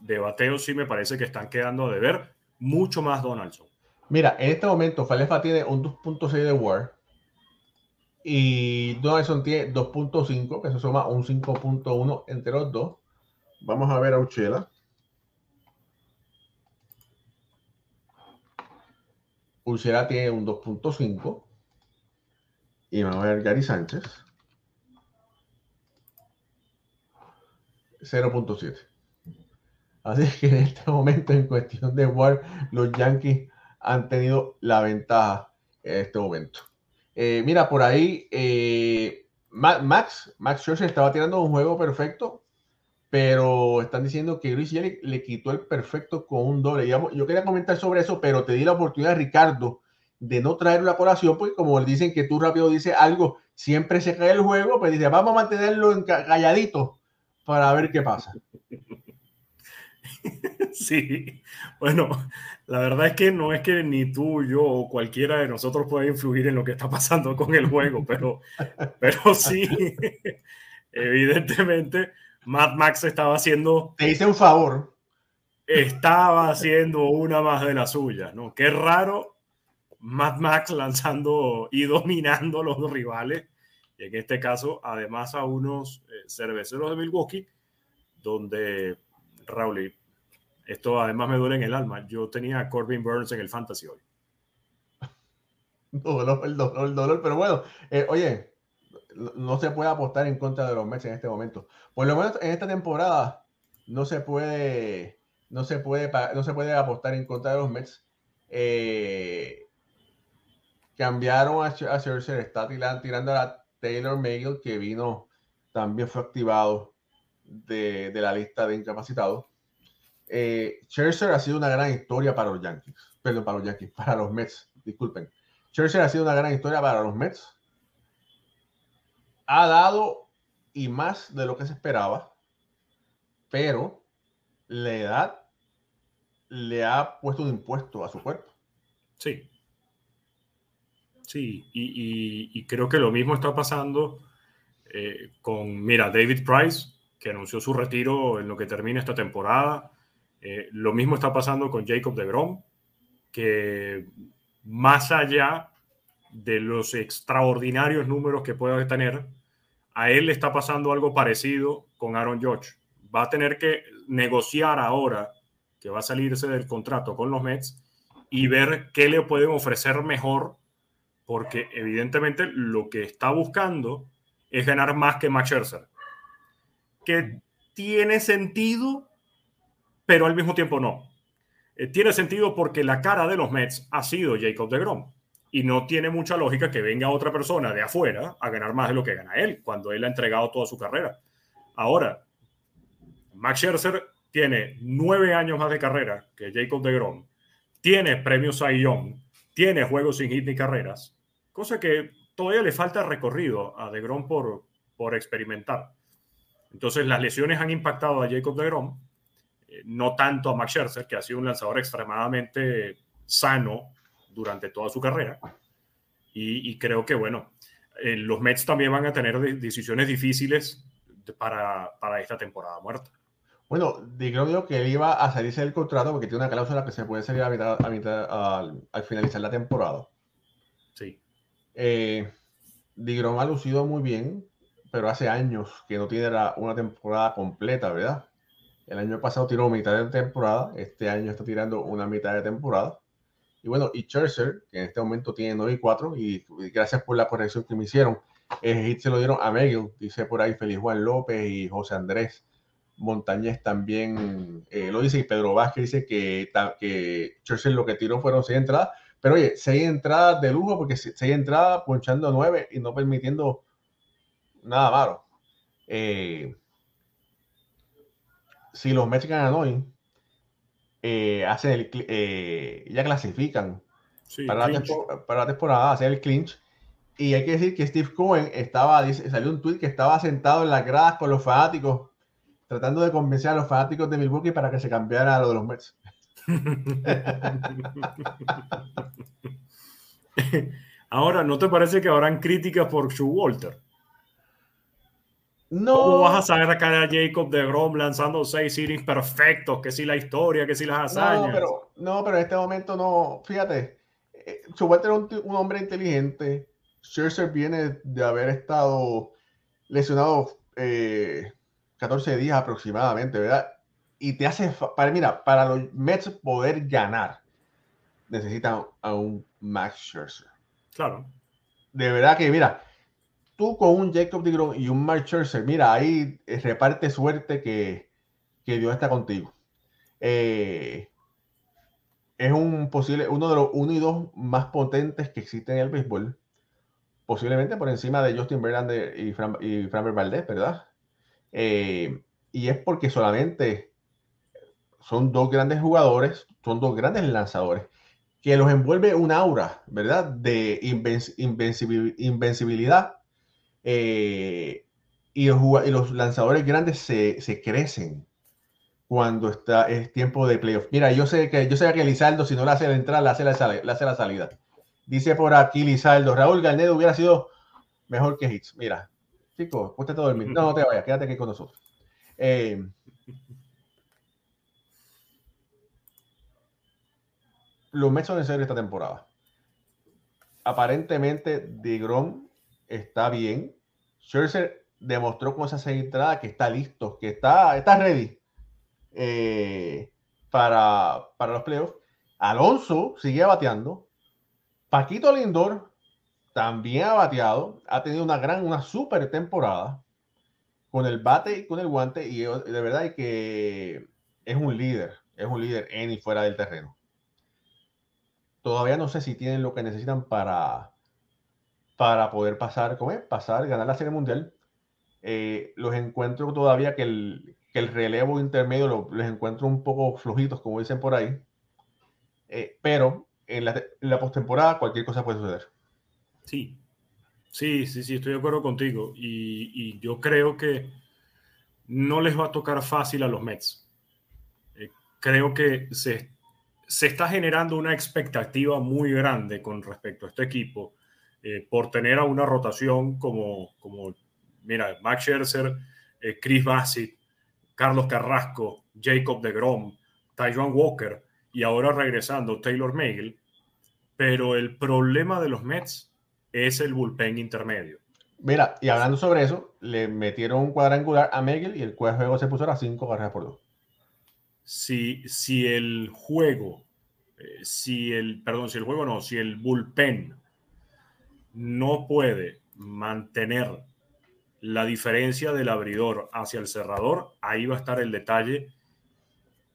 De bateo sí me parece que están quedando de ver mucho más Donaldson.
Mira, en este momento Falefa tiene un 2.6 de WAR y Donaldson tiene 2.5, que se suma un 5.1 entre los dos. Vamos a ver a Uchela. Pulsera tiene un 2.5 y vamos a ver Gary Sánchez. 0.7. Así que en este momento, en cuestión de War, los Yankees han tenido la ventaja en este momento. Eh, mira, por ahí, eh, Max, Max Scherzer estaba tirando un juego perfecto, pero están diciendo que Luis Jelly le quitó el perfecto con un doble. Yo quería comentar sobre eso, pero te di la oportunidad, Ricardo, de no traer la colación, porque como dicen que tú rápido dices algo, siempre se cae el juego, pues dice, vamos a mantenerlo calladito para ver qué pasa.
Sí, bueno, la verdad es que no es que ni tú, yo o cualquiera de nosotros pueda influir en lo que está pasando con el juego, pero, pero sí, evidentemente, Mad Max estaba haciendo...
Te hice un favor.
Estaba haciendo una más de las suyas, ¿no? Qué raro Mad Max lanzando y dominando a los rivales, y en este caso, además a unos eh, cerveceros de Milwaukee, donde Raúl, esto además me duele en el alma. Yo tenía a Corbin Burns en el Fantasy hoy.
Dolor, el dolor, el dolor, pero bueno, eh, oye, no se puede apostar en contra de los Mets en este momento. Por lo menos en esta temporada no se puede, no se puede, no se puede apostar en contra de los Mets. Eh, cambiaron a, a Scherzer, está tirando, a Taylor Megill, que vino, también fue activado de, de la lista de incapacitados eh, ha sido una gran historia para los Yankees, perdón, para los Yankees, para los Mets, disculpen. Scherzer ha sido una gran historia para los Mets. Ha dado y más de lo que se esperaba, pero la edad le ha puesto un impuesto a su cuerpo.
Sí. Sí, y, creo que lo mismo está pasando eh, con, mira, David Price, que anunció su retiro en lo que termina esta temporada. Eh, lo mismo está pasando con Jacob de Grom, que más allá de los extraordinarios números que pueda tener, a él le está pasando algo parecido con Aaron George. Va a tener que negociar ahora que va a salirse del contrato con los Mets y ver qué le pueden ofrecer mejor, porque evidentemente lo que está buscando es ganar más que Max Scherzer. Que tiene sentido pero al mismo tiempo no. Eh, tiene sentido porque la cara de los Mets ha sido Jacob de Grom y no tiene mucha lógica que venga otra persona de afuera a ganar más de lo que gana él cuando él ha entregado toda su carrera. Ahora, Max Scherzer tiene nueve años más de carrera que Jacob de Grom, tiene premios Cy Young, tiene juegos sin hit ni carreras, cosa que todavía le falta recorrido a de Grom por, por experimentar. Entonces, las lesiones han impactado a Jacob de Grom no tanto a Max Scherzer, que ha sido un lanzador extremadamente sano durante toda su carrera. Y, creo que, bueno, eh, los Mets también van a tener decisiones difíciles para, para esta temporada muerta.
Bueno, digo que él iba a salirse del contrato porque tiene una cláusula que se puede salir a mitad, a mitad al, finalizar la temporada. Eh, ha lucido muy bien, pero hace años que no tiene una temporada completa, ¿verdad? El año pasado tiró mitad de temporada, este año está tirando una mitad de temporada. Y bueno, y Scherzer, que en este momento tiene 9 y 4, y, gracias por la corrección que me hicieron, el se lo dieron a Megill, dice por ahí Feliz Juan López y José Andrés Montañez también eh, lo dice, y Pedro Vázquez dice que, que lo que tiró fueron 6 entradas, pero oye, 6 entradas de lujo, porque 6 entradas ponchando 9 y no permitiendo nada malo. Eh, si los Mets ganan hoy, eh, hacen el, eh, ya clasifican para, la para, la temporada, hacer el clinch. Y hay que decir que Steve Cohen estaba, dice, salió un tweet que estaba sentado en las gradas con los fanáticos, tratando de convencer a los fanáticos de Milwaukee para que se cambiara a lo de los Mets.
Ahora, ¿no te parece que habrán críticas por Shu Walter? No. ¿Cómo vas a saber acá a Jacob de Grom lanzando seis innings perfectos? Que si la historia, que si las hazañas.
No, pero, no, pero en este momento no. Fíjate, eh, Walter es un, un, hombre inteligente. Scherzer viene de haber estado lesionado 14 eh, días aproximadamente, ¿verdad? Y te hace. Para, mira, para los Mets poder ganar, necesitan a un Max Scherzer.
Claro.
De verdad que, mira, tú con un Jacob DeGrom y un Mark Scherzer, mira, ahí reparte suerte que, que Dios está contigo. Eh, es un posible, uno de los uno y dos más potentes que existen en el béisbol. Posiblemente por encima de Justin Verlander y Fran, y Valdez, ¿verdad? Eh, y es porque solamente son dos grandes jugadores, son dos grandes lanzadores, que los envuelve un aura, ¿verdad? De invencibilidad. Eh, y, los, y, los, lanzadores grandes se, se crecen cuando está, es tiempo de playoff. Mira, yo sé que yo sé que Lizardo, si no le hace la entrada, le hace la, le hace la salida. Dice por aquí Lizardo, Raúl Garnedo hubiera sido mejor que Hits. Mira, chicos, ponte todo dormir. No, no te vayas, quédate aquí con nosotros. Eh, los Mets son en serio esta temporada. Aparentemente, DeGrom está bien. Scherzer demostró con esa entrada que está listo, que está, está ready eh, para, para los playoffs. Alonso sigue bateando. Paquito Lindor también ha bateado. Ha tenido una gran, una super temporada con el bate y con el guante. Y de verdad que es un líder. Es un líder en y fuera del terreno. Todavía no sé si tienen lo que necesitan para, para poder pasar, ¿cómo es? Pasar, ganar la Serie Mundial. Eh, los encuentro todavía que el, que el relevo intermedio lo, los encuentro un poco flojitos, como dicen por ahí. Eh, pero en la, en la postemporada cualquier cosa puede suceder.
Sí, sí, sí, sí, estoy de acuerdo contigo. Y, yo creo que no les va a tocar fácil a los Mets. Eh, creo que se, se, está generando una expectativa muy grande con respecto a este equipo eh, por tener a una rotación como, como mira, Max Scherzer, eh, Chris Bassett, Carlos Carrasco, Jacob de Grom, Taiwan Walker y ahora regresando Taylor Megill. Pero el problema de los Mets es el bullpen intermedio.
Mira, y hablando sobre eso, le metieron un cuadrangular a Megill y el juego se puso a las 5 carreras por 2.
Si, si el juego, eh, si el, perdón, si el juego no, si el bullpen no puede mantener la diferencia del abridor hacia el cerrador, ahí va a estar el detalle.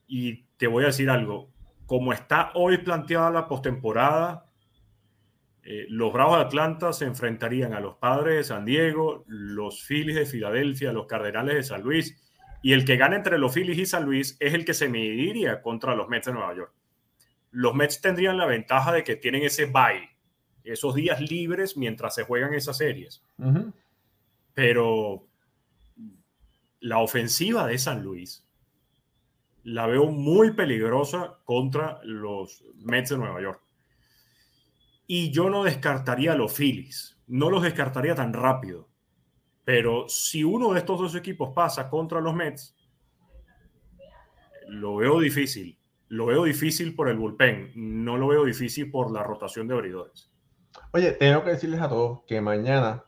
Y te voy a decir algo, como está hoy planteada la postemporada, eh, los Bravos de Atlanta se enfrentarían a los Padres de San Diego, los Phillies de Filadelfia, los Cardenales de San Luis, y el que gane entre los Phillies y San Luis es el que se mediría contra los Mets de Nueva York. Los Mets tendrían la ventaja de que tienen ese bye, esos días libres mientras se juegan esas series. Uh pero la ofensiva de San Luis la veo muy peligrosa contra los Mets de Nueva York. Y yo no descartaría a los Phillies, no los descartaría tan rápido. Pero si uno de estos dos equipos pasa contra los Mets, lo veo difícil. Lo veo difícil por el bullpen, no lo veo difícil por la rotación de abridores.
Oye, tengo que decirles a todos que mañana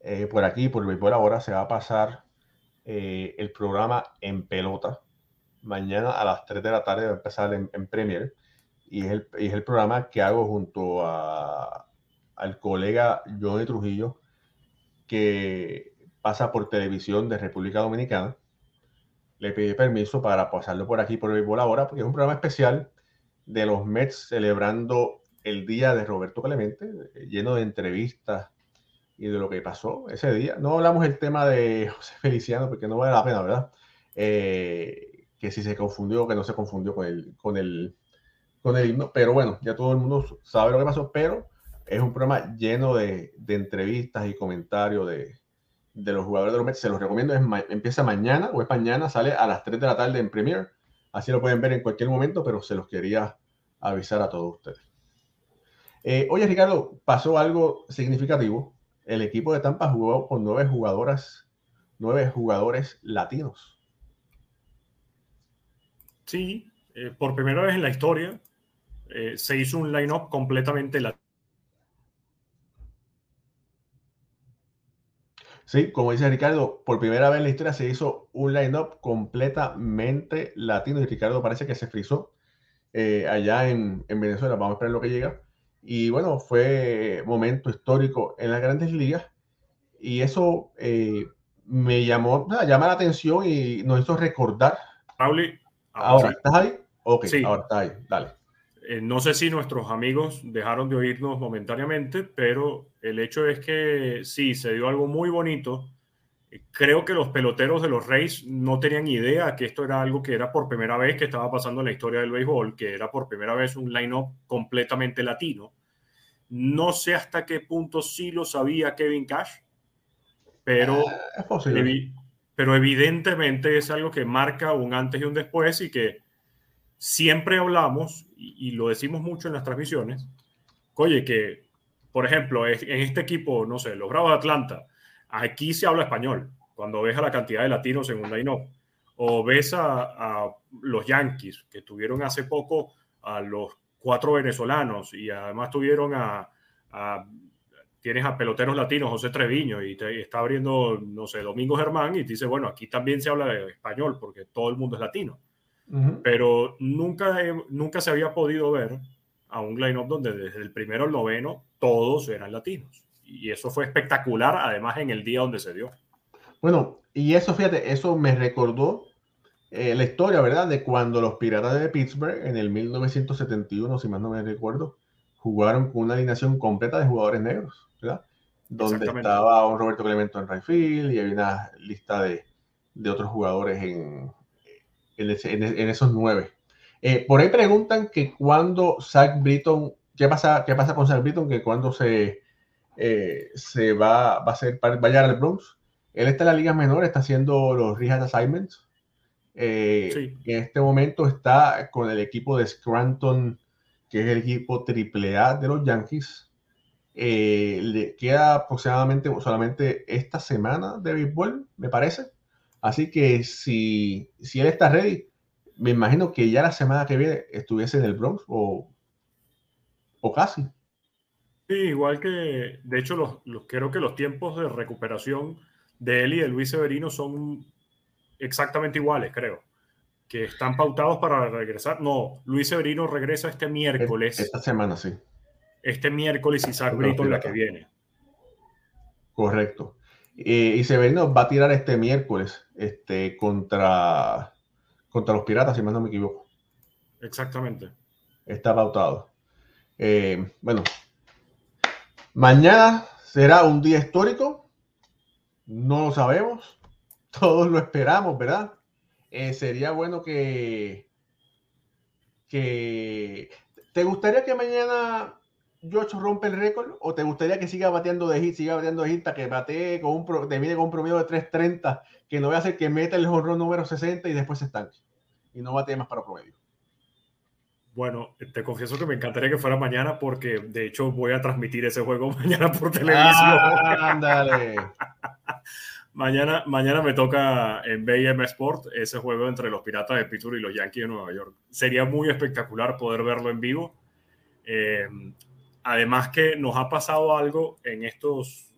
eh, por aquí, por Béisbol Ahora, se va a pasar eh, el programa en pelota. Mañana a las 3 de la tarde va a empezar en, en Premier. Y es, el, y es, el, programa que hago junto a, al colega Johnny Trujillo, que pasa por televisión de República Dominicana. Le pedí permiso para pasarlo por aquí por Béisbol Ahora, porque es un programa especial de los Mets celebrando el día de Roberto Clemente, lleno de entrevistas y de lo que pasó ese día. No hablamos el tema de José Feliciano porque no vale la pena, ¿verdad? Eh, que si se confundió, que no se confundió con el, con el, con el himno, pero bueno, ya todo el mundo sabe lo que pasó, pero es un programa lleno de, de entrevistas y comentarios de, de, los jugadores de los Mets. Se los recomiendo, es empieza mañana o es mañana, sale a las 3 de la tarde en Premiere, así lo pueden ver en cualquier momento, pero se los quería avisar a todos ustedes. Eh, oye, Ricardo, pasó algo significativo el equipo de Tampa jugó con nueve jugadoras, nueve jugadores latinos.
Sí, eh, por primera vez en la historia eh, se hizo un line-up completamente latino.
Sí, como dice Ricardo, por primera vez en la historia se hizo un line-up completamente latino y Ricardo parece que se frizó eh, allá en, en Venezuela. Vamos a esperar lo que llega. Y bueno, fue momento histórico en las grandes ligas. y eso eh, me llamó, llama la atención y nos hizo recordar.
Pauli,
ahora, ¿estás ahí? Ok, sí. ahora está ahí, dale.
Eh, no sé si nuestros amigos dejaron de oírnos momentáneamente, pero el hecho es que sí, se dio algo muy bonito. Creo que los peloteros de los Reyes no tenían idea que esto era algo que era por primera vez que estaba pasando en la historia del béisbol, que era por primera vez un line-up completamente latino. No sé hasta qué punto sí lo sabía Kevin Cash, pero,
ah,
pero evidentemente es algo que marca un antes y un después y que siempre hablamos, y, lo decimos mucho en las transmisiones, oye, que, por ejemplo, en este equipo, no sé, los Bravos de Atlanta, aquí se habla español, cuando ves a la cantidad de latinos en un line o ves a, los Yankees, que tuvieron hace poco a los cuatro venezolanos y además tuvieron a, tienes a peloteros latinos, José Treviño, y, te, está abriendo, no sé, Domingo Germán, y dice, bueno, aquí también se habla español porque todo el mundo es latino pero nunca, nunca se había podido ver a un line-up donde desde el primero al noveno todos eran latinos. Y eso fue espectacular, además en el día donde se dio.
Bueno, y eso, fíjate, eso me recordó eh, la historia, ¿verdad? De cuando los Piratas de Pittsburgh en el 1971, si más no me recuerdo, jugaron con una alineación completa de jugadores negros, ¿verdad? Donde estaba un Roberto Clemente en Rayfield y había una lista de, de otros jugadores en, en, esos nueve. Eh, por ahí preguntan que cuando Zach Britton, ¿qué pasa, qué pasa con Zach Britton? Que cuando se, eh, se va, va a ser, va a llegar al Bronx. Él está en la liga menor, está haciendo los rehab assignments. Eh, en este momento está con el equipo de Scranton, que es el equipo AAA de los Yankees. le queda aproximadamente solamente esta semana de béisbol, me parece. Así que si, si él está ready, me imagino que ya la semana que viene estuviese en el Bronx o, o casi.
Sí, igual que, de hecho, los, los, creo que los tiempos de recuperación de él y de Luis Severino son exactamente iguales, creo. Que están pautados para regresar. No, Luis Severino regresa este miércoles.
Esta semana, sí.
Este miércoles y Brito la que viene.
Correcto. Eh, y Severino va a tirar este miércoles este, contra, contra los Piratas, si más no me equivoco.
Exactamente.
Está pautado. Eh, bueno, mañana será un día histórico. No lo sabemos. Todos lo esperamos, ¿verdad? Eh, sería bueno que, que... ¿Te gustaría que mañana George rompe el récord o te gustaría que siga bateando de hit, siga bateando de hit que batee con un, termine con un promedio de 3.30, que no va a hacer que meta el jonrón número 60 y después se estanque y no batee más para promedio?
Bueno, te confieso que me encantaría que fuera mañana porque de hecho voy a transmitir ese juego mañana por televisión.
ándale.
mañana, mañana me toca en BM Sport ese juego entre los Piratas de Pittsburgh y los Yankees de Nueva York. Sería muy espectacular poder verlo en vivo. Eh, Además que nos ha pasado algo en estos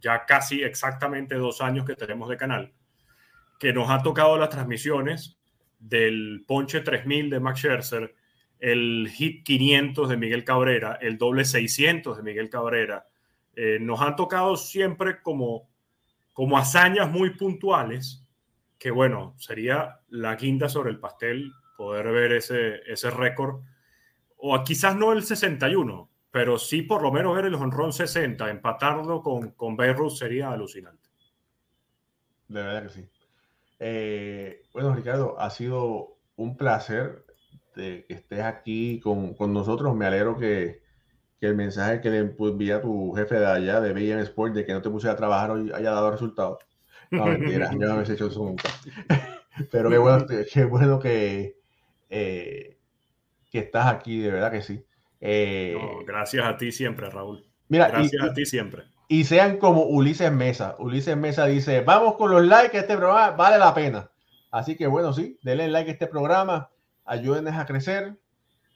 ya casi exactamente dos años que tenemos de canal, que nos ha tocado las transmisiones del Ponche 3000 de Max Scherzer, el Hit 500 de Miguel Cabrera, el doble 600 de Miguel Cabrera. Eh, nos han tocado siempre como, como hazañas muy puntuales, que bueno, sería la quinta sobre el pastel poder ver ese, ese récord, o quizás no el 61, pero sí por lo menos ver el honrón 60, empatarlo con, con sería alucinante.
De verdad que sí. Eh, bueno, Ricardo, ha sido un placer de que estés aquí con, con nosotros. Me alegro que, que, el mensaje que le envía tu jefe de allá, de BM Sport, de que no te puse a trabajar hoy, haya dado resultados. No, mentira, yo no he hecho eso nunca. Pero qué bueno, qué bueno que, eh, que estás aquí, de verdad que sí.
Eh, gracias a ti siempre, Raúl. Mira, gracias a ti siempre.
Y sean como Ulises Mesa. Ulises Mesa dice, vamos con los likes, este programa vale la pena. Así que bueno, sí, denle like a este programa, ayúdenos a crecer.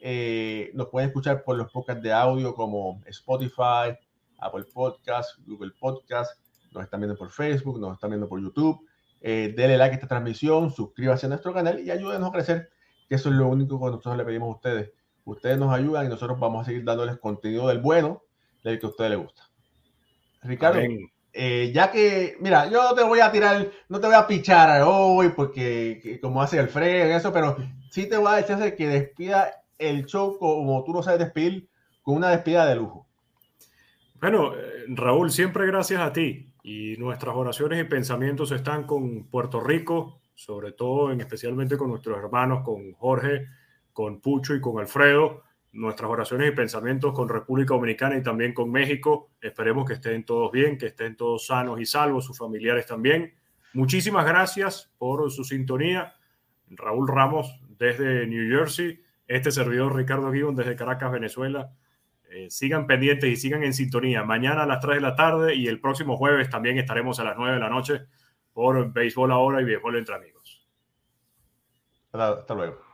Eh, nos pueden escuchar por los podcasts de audio como Spotify, Apple Podcast, Google Podcast. Nos están viendo por Facebook, nos están viendo por YouTube. Eh, denle like a esta transmisión, suscríbase a nuestro canal y ayúdenos a crecer, que eso es lo único que nosotros le pedimos a ustedes Ustedes nos ayudan y nosotros vamos a seguir dándoles contenido del bueno, del que a ustedes les gusta. Ricardo, eh, ya que, mira, yo no te voy a tirar, no te voy a pichar hoy porque como hace Alfredo en eso, pero sí te voy a decir que despida el show como tú lo sabes despedir, con una despida de lujo.
Bueno, eh, Raúl, siempre gracias a ti y nuestras oraciones y pensamientos están con Puerto Rico, sobre todo en especialmente con nuestros hermanos, con Jorge, con Pucho y con Alfredo. Nuestras oraciones y pensamientos con República Dominicana y también con México. Esperemos que estén todos bien, que estén todos sanos y salvos, sus familiares también. Muchísimas gracias por su sintonía. Raúl Ramos desde New Jersey, este servidor Ricardo Gibbon desde Caracas, Venezuela. Eh, sigan pendientes y sigan en sintonía. Mañana a las 3 de la tarde y el próximo jueves también estaremos a las 9 de la noche por Béisbol Ahora y Béisbol Entre Amigos.
Hasta luego.